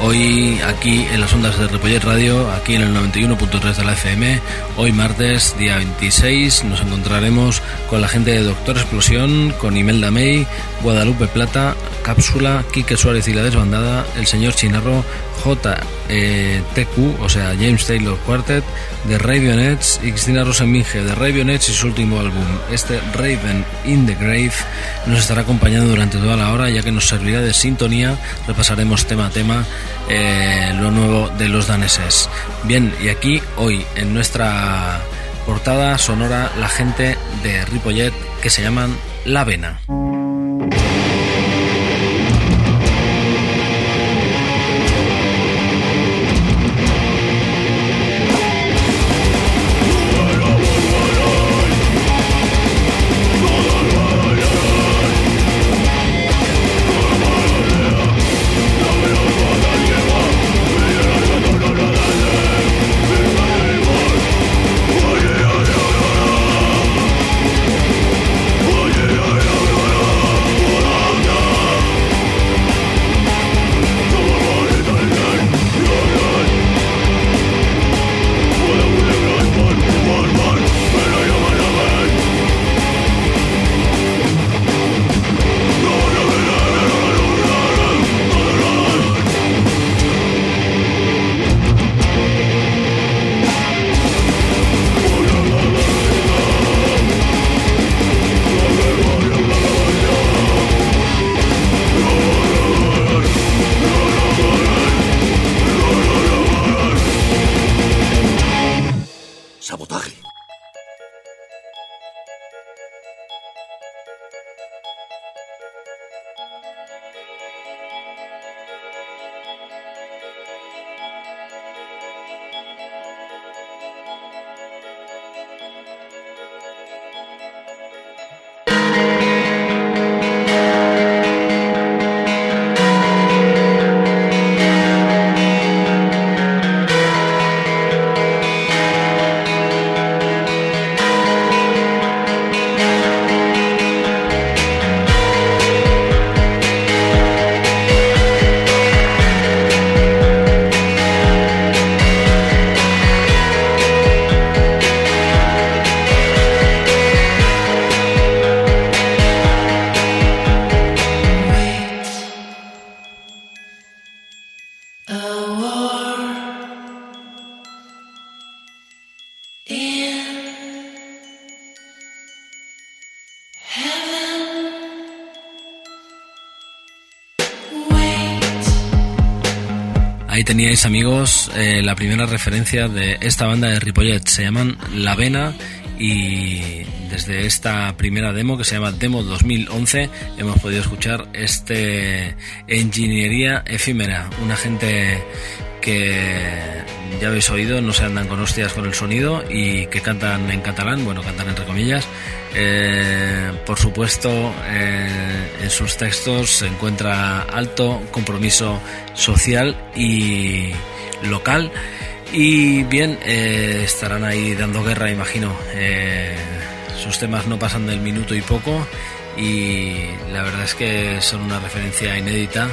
Hoy aquí en las ondas de Repollet Radio, aquí en el 91.3 de la FM, hoy martes, día 26, nos encontraremos con la gente de Doctor Explosión, con Imelda May, Guadalupe Plata, Cápsula, Quique Suárez y la Desbandada, el señor Chinarro, JTQ, eh, o sea, James Taylor Quartet, de Ravionets y Cristina Rosenminge de Ravionets y su último álbum, este Raven in the Grave, nos estará acompañando durante toda la hora ya que nos servirá de sintonía, repasaremos tema a tema eh, lo nuevo de los daneses. Bien, y aquí hoy en nuestra portada sonora la gente de Ripollet que se llaman La Vena. Amigos eh, la primera referencia de esta banda de Ripollet. Se llaman La Vena y desde esta primera demo que se llama Demo 2011 hemos podido escuchar este Ingeniería Efímera, una gente que ya habéis oído, no se andan con hostias con el sonido y que cantan en catalán, bueno, cantan entre comillas. Eh, por supuesto, eh, en sus textos se encuentra alto compromiso social y local. Y bien, eh, estarán ahí dando guerra, imagino. sus temas no pasan del minuto y poco. Y la verdad es que son una referencia inédita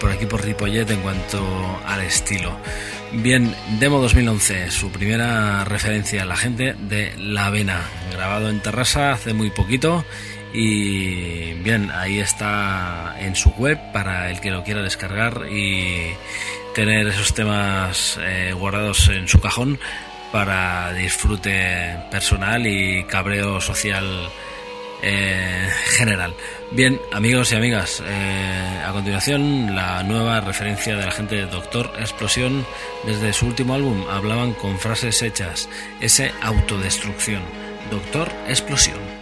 por aquí por Ripollet en cuanto al estilo. Bien, Demo 2011, su primera referencia a la gente de La Avena, grabado en Terrassa hace muy poquito y bien, ahí está en su web para el que lo quiera descargar y tener esos temas eh, guardados en su cajón para disfrute personal y cabreo social eh, general. Bien, amigos y amigas, eh, a continuación la nueva referencia de la gente de Doctor Explosión desde su último álbum hablaban con frases hechas, ese autodestrucción. Doctor Explosión.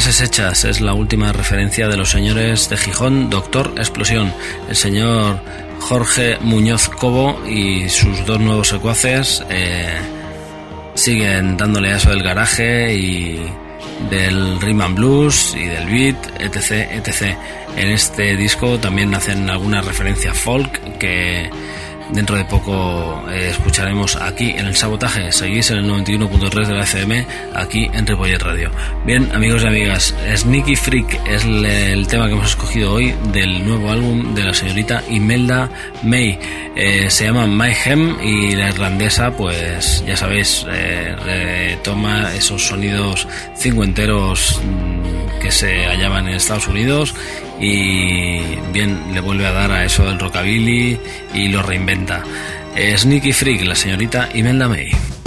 Frases hechas es la última referencia de los señores de Gijón, Doctor Explosión, el señor Jorge Muñoz Cobo y sus dos nuevos secuaces eh, siguen dándole a eso del garaje y del rhythm blues y del beat, etc, etc. En este disco también hacen alguna referencia folk que dentro de poco eh, escucharemos aquí en el sabotaje. Seguís en el 91.3 de la FM, aquí en Ripollet Radio. Bien, amigos y amigas, Sneaky Freak es el, tema que hemos escogido hoy del nuevo álbum de la señorita Imelda May. Eh, se llama My Hem y la irlandesa, pues ya sabéis, eh, retoma esos sonidos cincuenteros mm, que se hallaban en Estados Unidos y bien le vuelve a dar a eso del rockabilly y lo reinventa. Sneaky Freak, la señorita Imelda May.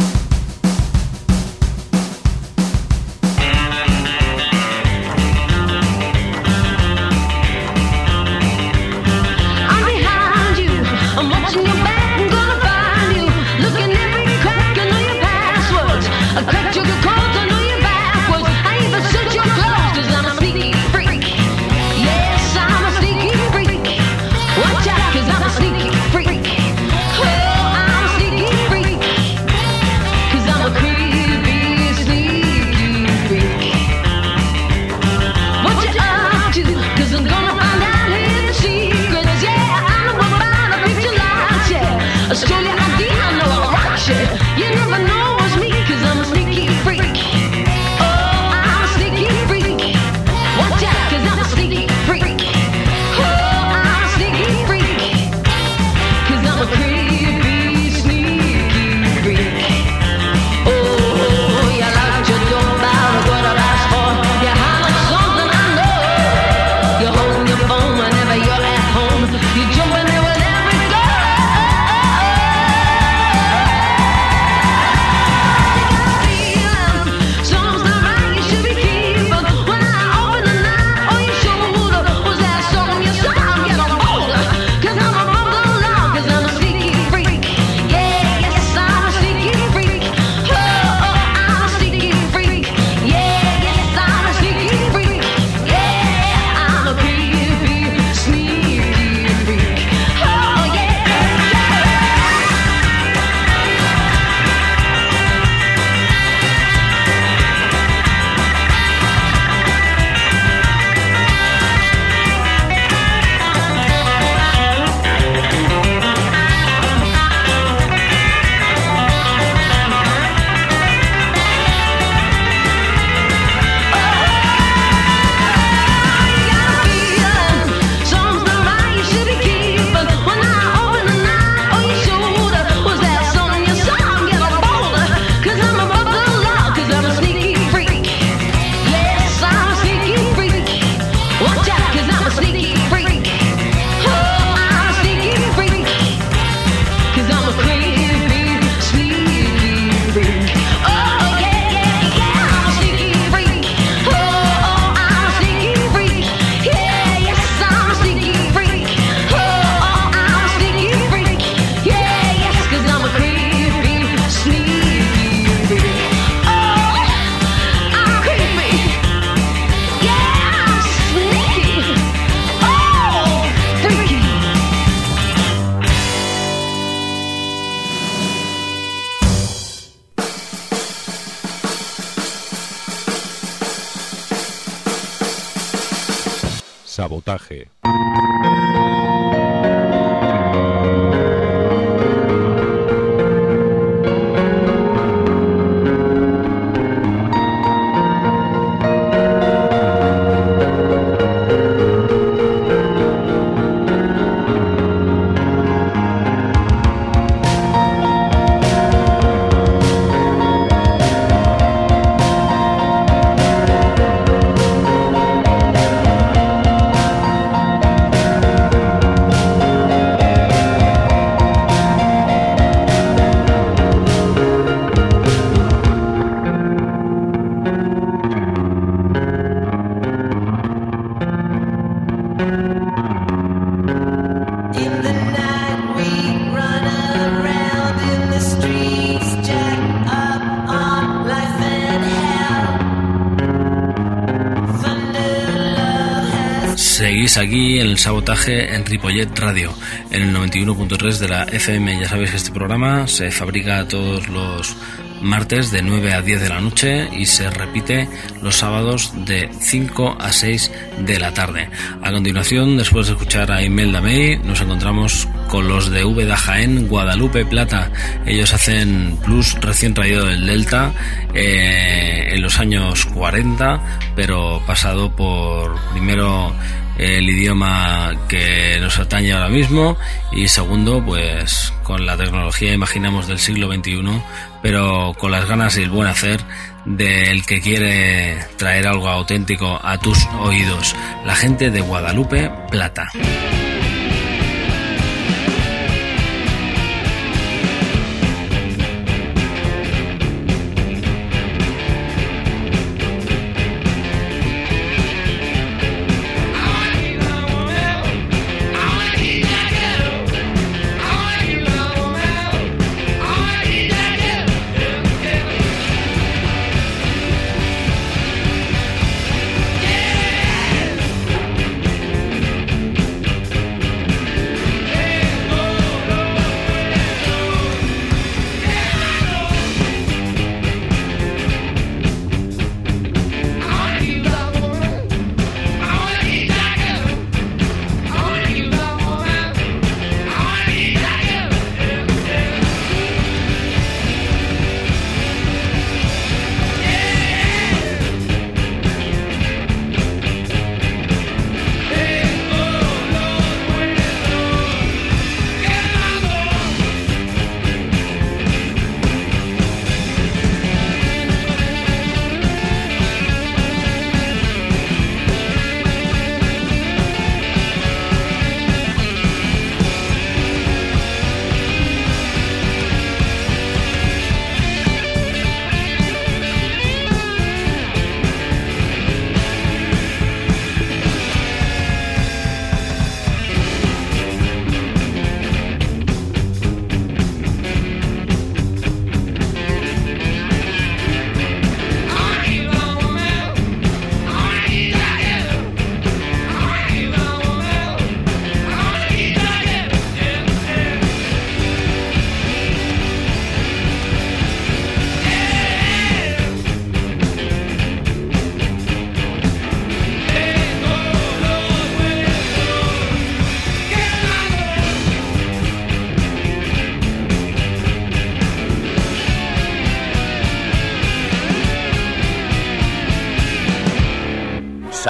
Aquí en el sabotaje en Ripollet Radio, en el 91.3 de la FM. Ya sabéis que este programa se fabrica todos los martes de 9 a 10 de la noche y se repite los sábados de 5 a 6 de la tarde. A continuación, después de escuchar a Imelda May, nos encontramos con los de V Jaén, Guadalupe Plata. Ellos hacen plus recién traído del Delta eh, en los años 40, pero pasado por primero el idioma que nos atañe ahora mismo. Y segundo pues con la tecnología imaginamos del siglo XXI pero con las ganas y el buen hacer del que quiere traer algo auténtico a tus oídos. La gente de Guadalupe Plata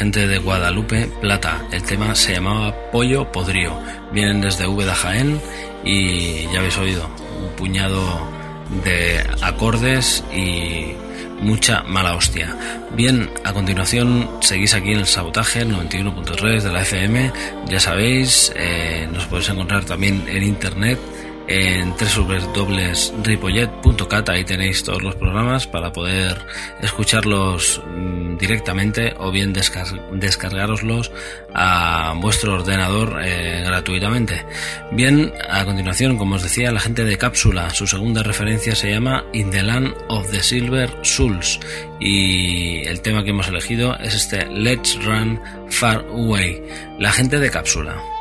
Gente de Guadalupe Plata. El tema se llamaba Pollo Podrío. Vienen desde de Jaén y ya habéis oído un puñado de acordes y mucha mala hostia. Bien, a continuación seguís aquí en el sabotaje, el 91.3 de la FM. Ya sabéis, eh, nos podéis encontrar también en internet en www.ripollet.cat. Ahí tenéis todos los programas para poder escucharlos mm, directamente o bien descargaroslos a vuestro ordenador eh, gratuitamente. Bien, a continuación, como os decía, la gente de Cápsula, su segunda referencia se llama In the Land of the Silver Souls y el tema que hemos elegido es este Let's Run Far Away. La gente de Cápsula.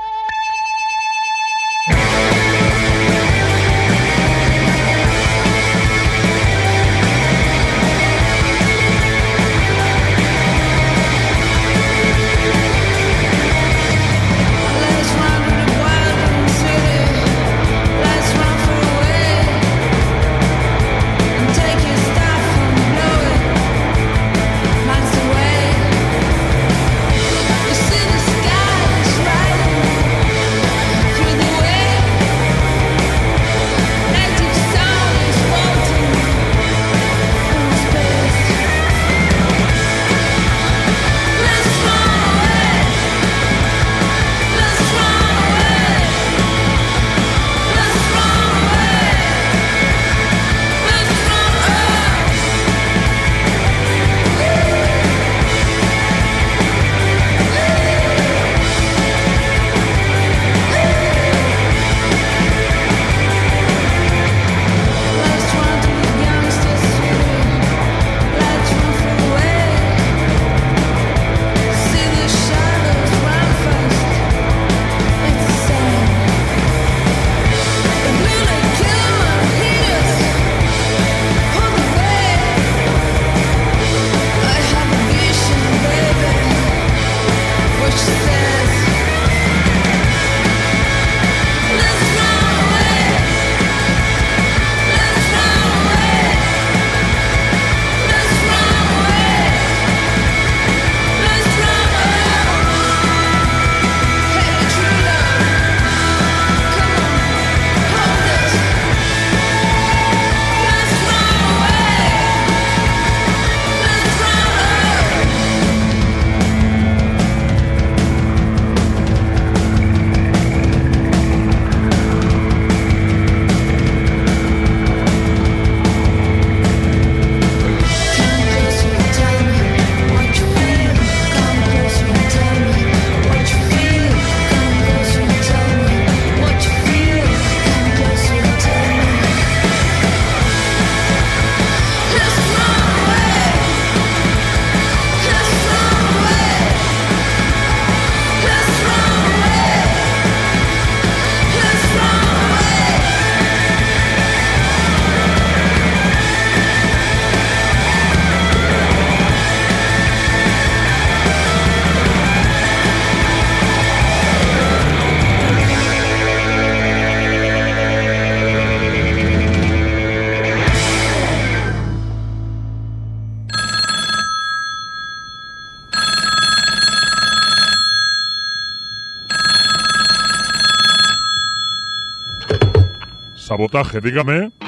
Sabotaje, dígame.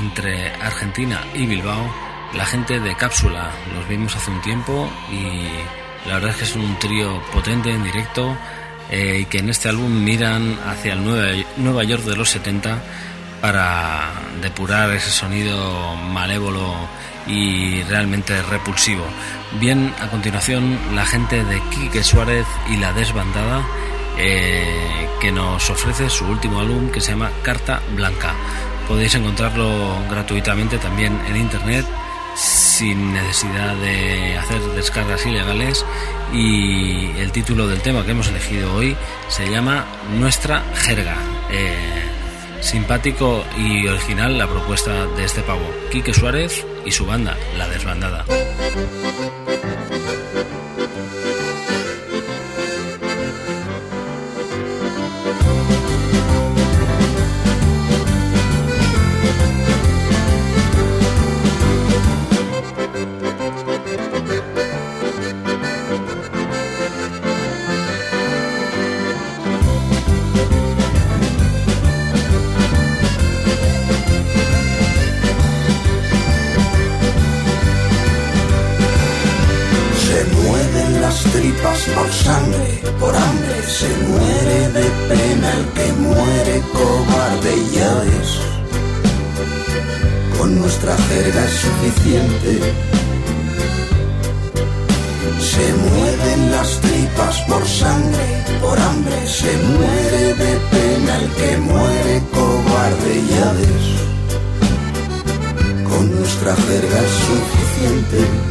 Entre Argentina y Bilbao la gente de Cápsula. Los vimos hace un tiempo y la verdad es que es un trío potente en directo eh, y que en este álbum miran hacia el Nueva, York de los 70 para depurar ese sonido malévolo y realmente repulsivo. Bien, a continuación la gente de Quique Suárez y la desbandada eh, que nos ofrece su último álbum que se llama Carta Blanca. Podéis encontrarlo gratuitamente también en internet sin necesidad de hacer descargas ilegales y el título del tema que hemos elegido hoy se llama Nuestra Jerga. Eh, simpático y original la propuesta de este pavo, Quique Suárez y su banda, La Desbandada. por hambre se muere de pena el que muere cobarde, ya ves. Con nuestra jerga es suficiente. Se mueven las tripas por sangre, por hambre se muere de pena el que muere cobarde, ya ves. Con nuestra jerga es suficiente.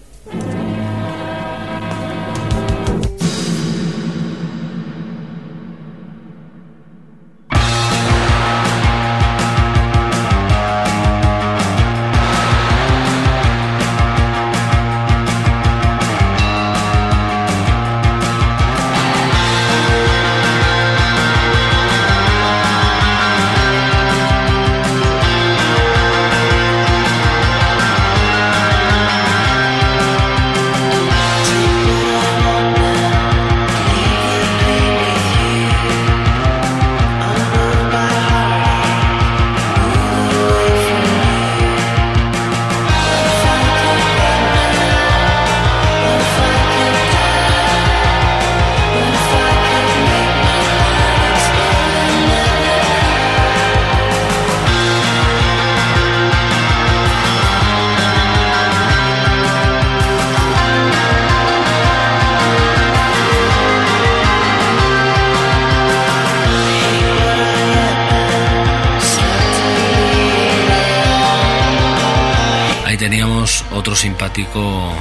Otro simpático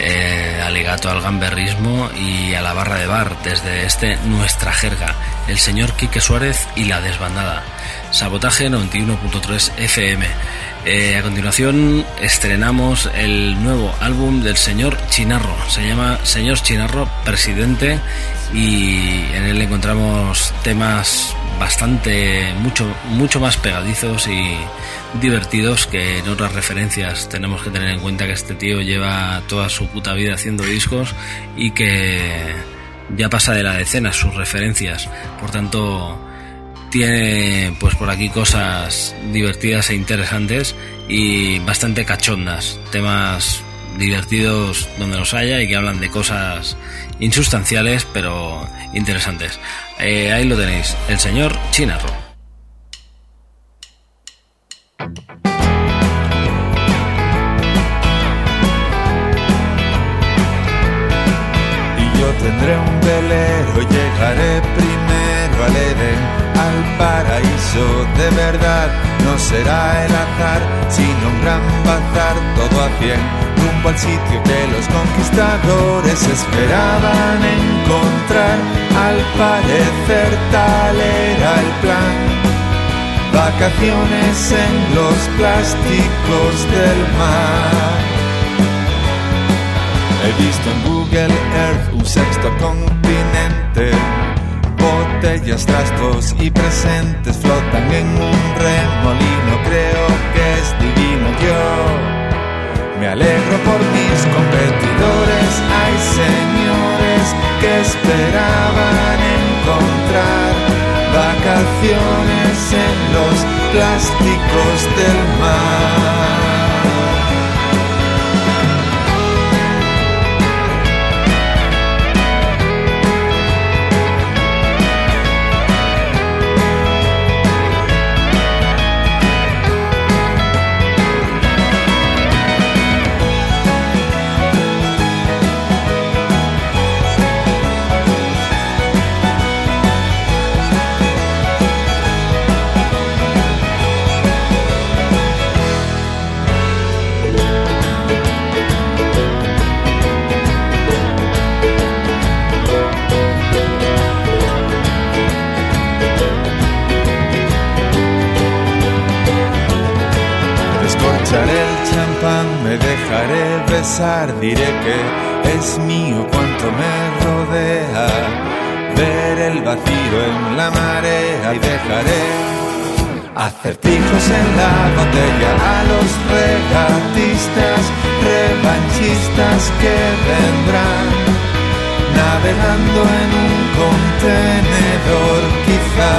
eh, alegato al gamberrismo y a la barra de bar desde este Nuestra Jerga, el señor Quique Suárez y la desbandada. Sabotaje 91.3 FM. Eh, a continuación estrenamos el nuevo álbum del señor Chinarro. Se llama Señor Chinarro Presidente y en él encontramos temas bastante mucho mucho más pegadizos y divertidos que en otras referencias. Tenemos que tener en cuenta que este tío lleva toda su puta vida haciendo discos y que ya pasa de la decena sus referencias. Por tanto, tiene pues por aquí cosas divertidas e interesantes y bastante cachondas. Temas divertidos donde los haya y que hablan de cosas insustanciales pero interesantes. Eh, ahí lo tenéis, el señor Chinarro. tendré un velero, llegaré primero al Edén, al paraíso de verdad. No será el azar, sino un gran bazar, todo a cien, rumbo al sitio que los conquistadores esperaban encontrar. Al parecer tal era el plan. Vacaciones en los plásticos del mar. He visto en Google Earth un sexto continente. Botellas, trastos y presentes flotan en un remolino. Me alegro por mis competidores. Hay señores que esperaban encontrar vacaciones en los plásticos del mar. Diré que es mío cuanto me rodea. Ver el vacío en la marea y dejaré acertijos en la botella a los regatistas, revanchistas que vendrán navegando en un contenedor quizá.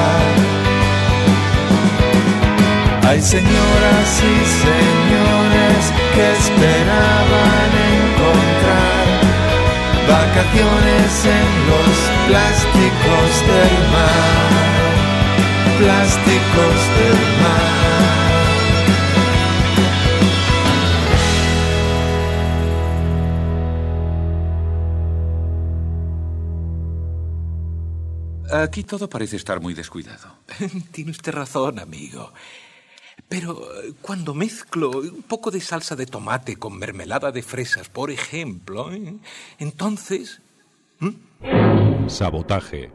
Hay señoras y señores que esperaban encontrar vacaciones en los plásticos del mar, plásticos del mar. Aquí todo parece estar muy descuidado. Tiene usted razón, amigo. Pero eh, cuando mezclo un poco de salsa de tomate con mermelada de fresas, por ejemplo, ¿eh? entonces... Sabotaje.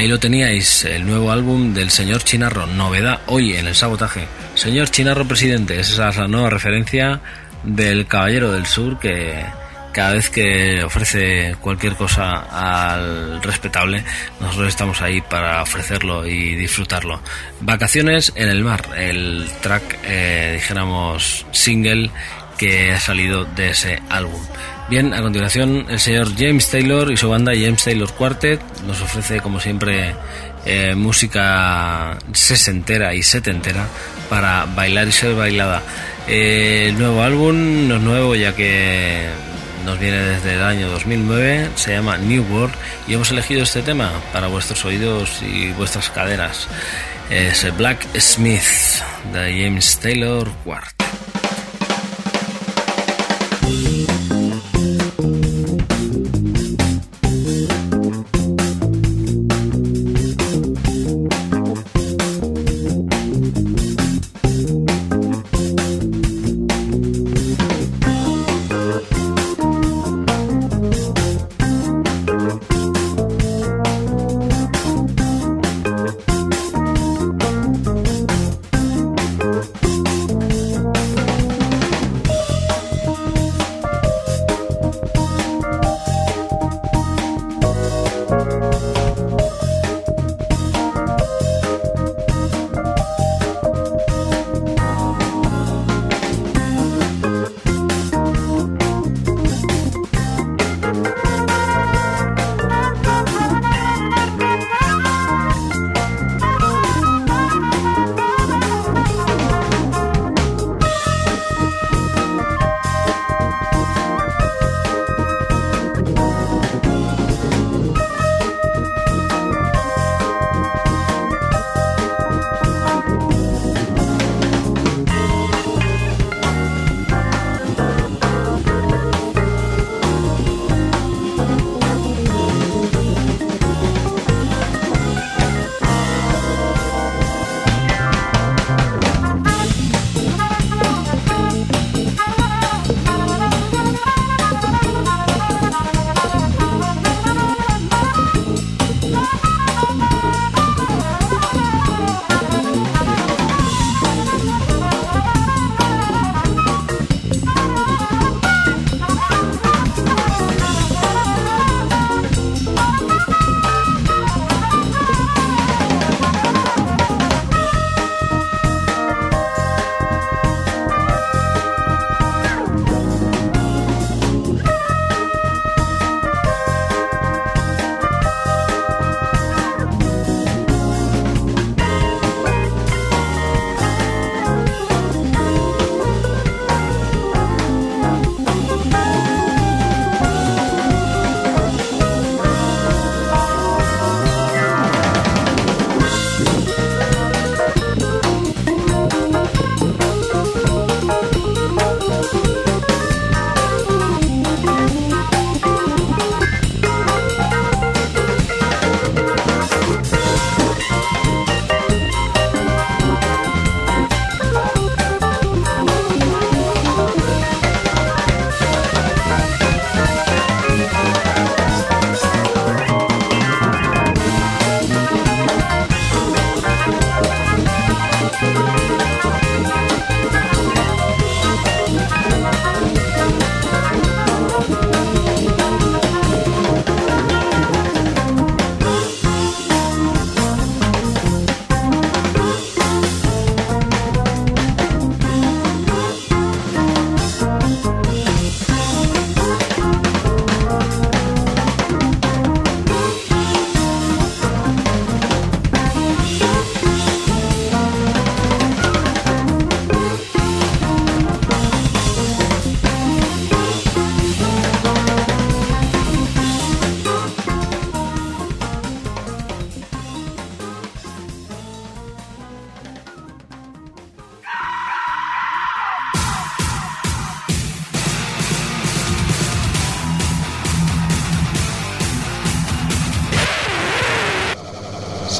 Ahí lo teníais, el nuevo álbum del señor Chinarro, novedad hoy en el sabotaje. Señor Chinarro Presidente, esa es la nueva referencia del Caballero del Sur que cada vez que ofrece cualquier cosa al respetable, nosotros estamos ahí para ofrecerlo y disfrutarlo. Vacaciones en el mar, el track, eh, dijéramos, single que ha salido de ese álbum. Bien, a continuación el señor James Taylor y su banda James Taylor Quartet nos ofrece como siempre eh, música sesentera y setentera para bailar y ser bailada. Eh, el nuevo álbum no es nuevo ya que nos viene desde el año 2009, se llama New World y hemos elegido este tema para vuestros oídos y vuestras caderas. Es Black Smith de James Taylor Quartet.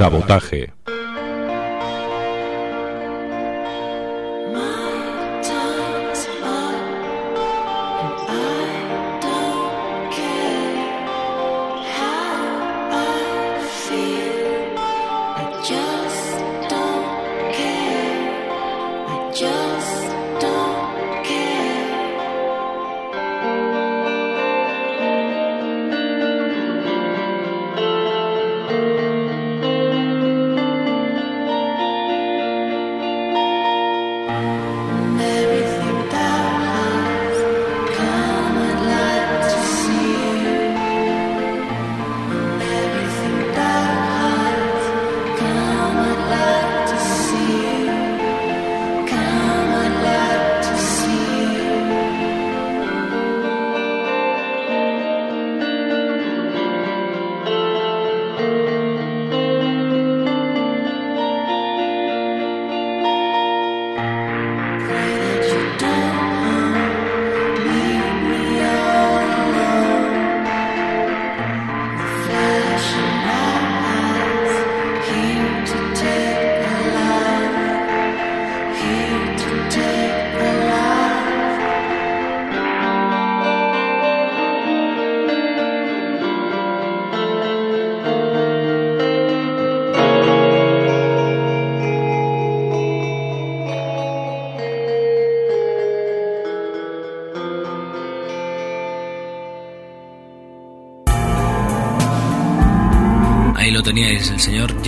Sabotaje.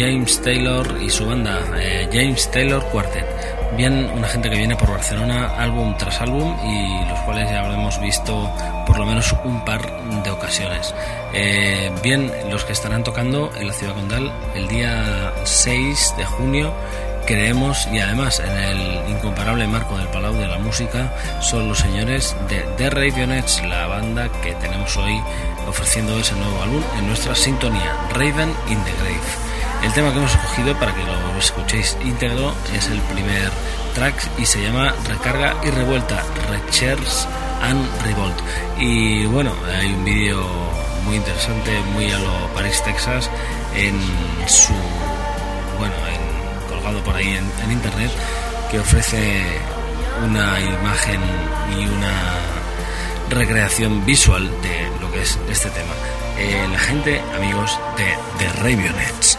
James Taylor y su banda, eh, James Taylor Quartet. Bien, una gente que viene por Barcelona álbum tras álbum y los cuales ya habremos visto por lo menos un par de ocasiones. Eh, bien, los que estarán tocando en la ciudad condal el día 6 de junio creemos y además en el incomparable marco del Palau de la Música son los señores de The Ravenettes, la banda que tenemos hoy ofreciendo ese nuevo álbum en nuestra sintonía Raven in the Grave. El tema que hemos escogido para que lo escuchéis íntegro es el primer track y se llama Recarga y Revuelta, Rechers and Revolt. Y bueno, hay un vídeo muy interesante, muy a lo Paris, Texas, en su bueno, en, colgado por ahí en, en internet, que ofrece una imagen y una recreación visual de lo que es este tema. Eh, la gente, amigos, de The Ravionets.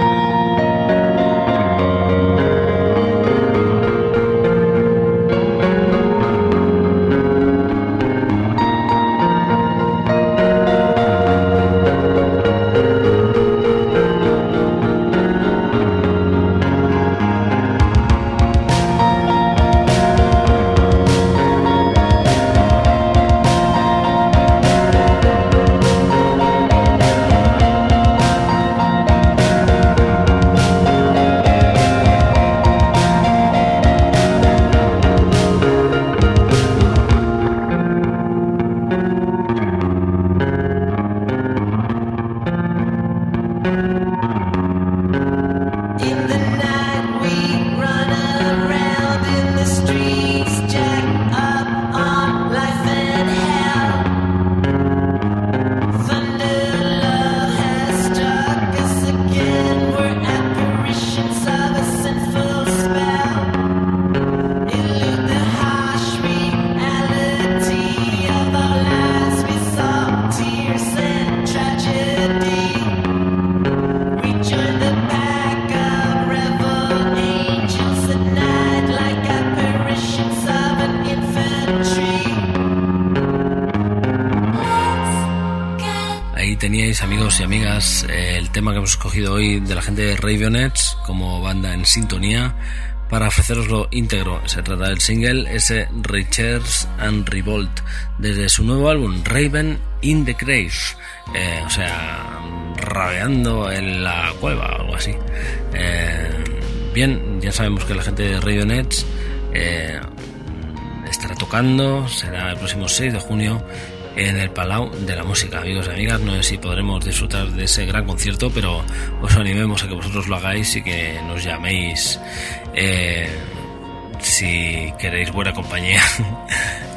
Tema que hemos escogido hoy de la gente de Ravionets como banda en sintonía para ofreceroslo íntegro. Se trata del single ese Richards and Revolt desde su nuevo álbum Raven in the Grave, eh, o sea, rabeando en la cueva o algo así. Eh, bien, ya sabemos que la gente de Ravionets estará tocando, será el próximo 6 de junio en el Palau de la Música. Amigos y amigas, no sé si podremos disfrutar de ese gran concierto, pero os animemos a que vosotros lo hagáis y que nos llaméis eh, si queréis buena compañía.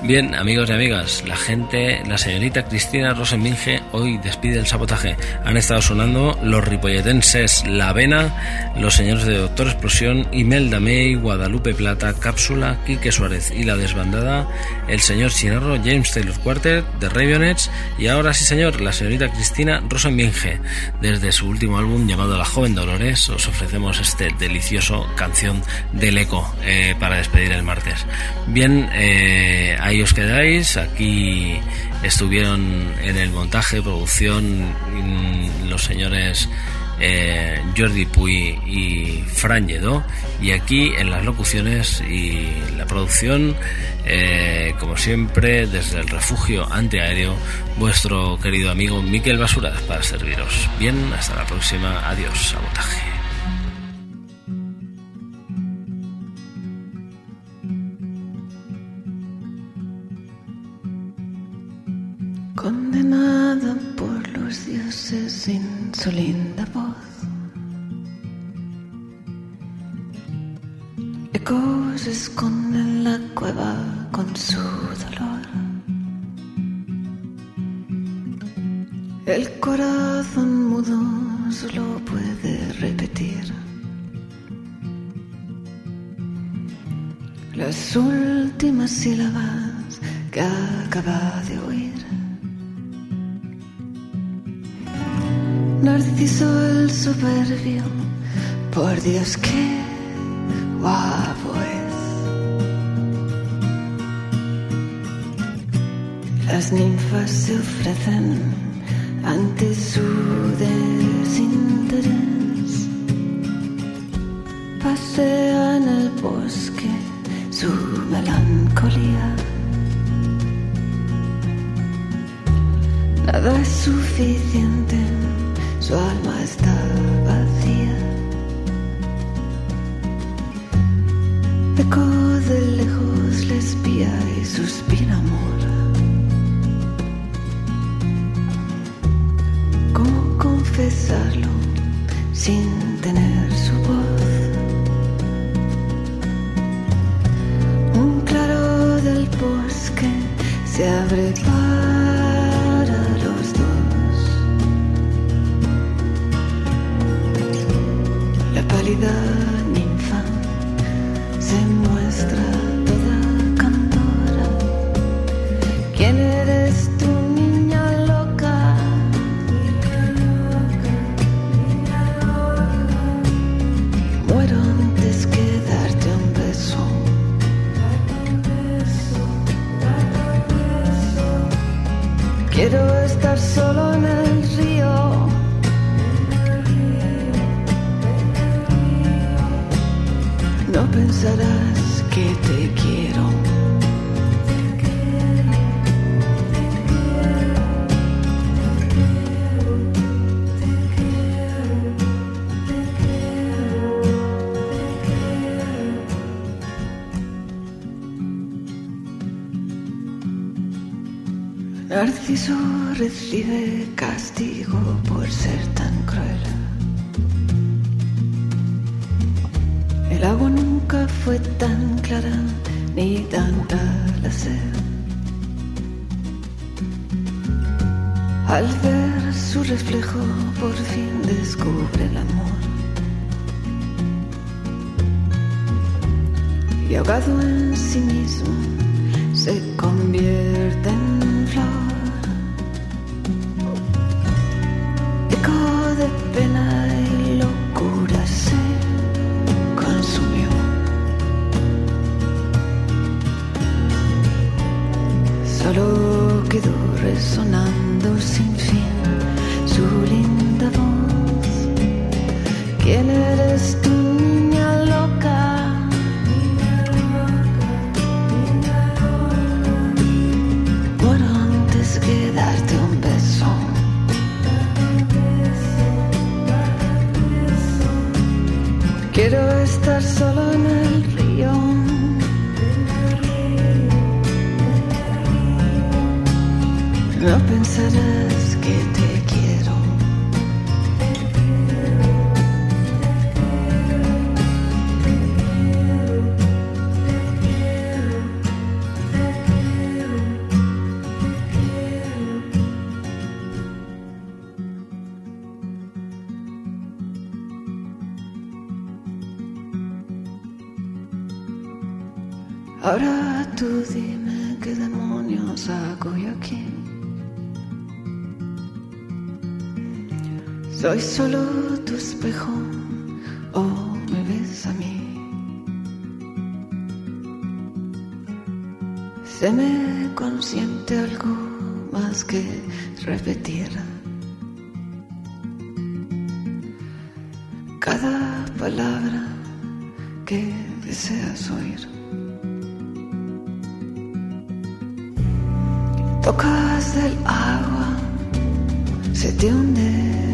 Bien, amigos y amigas, la gente, la señorita Cristina Rosenminge hoy despide el sabotaje. Han estado sonando los ripolletenses La Avena, los señores de Doctor Explosión, Imelda May, Guadalupe Plata, Cápsula, Quique Suárez y La Desbandada, el señor Chinarro, James Taylor Quartet, de Ravionets y ahora sí señor, la señorita Cristina Rosenminge. Desde su último álbum llamado La Joven Dolores os ofrecemos este delicioso canción del eco eh, para despedir el martes. Bien, eh, ahí os quedáis. Aquí estuvieron en el montaje, producción, mm, los señores eh, Jordi Puy y Fran Lledó. Y aquí en las locuciones y la producción, eh, como siempre, desde el refugio antiaéreo, vuestro querido amigo Miquel Basuras para serviros. Bien, hasta la próxima. Adiós, sabotaje. Su linda voz. Ecos esconden la cueva con su dolor. El corazón mudo solo puede repetir las últimas sílabas que acaba de oír. Narciso el soberbio, por Dios que guapo es. Las ninfas se ofrecen ante su desinterés. Pasea en el bosque su melancolía. Nada es suficiente su alma está vacía. Eco de lejos le espía y suspira amor. ¿Cómo confesarlo sin tener see the Solo tu espejo o me ves a mí? Se me consiente algo más que repetir. Cada palabra que deseas oír. Tocas del agua, se te hunde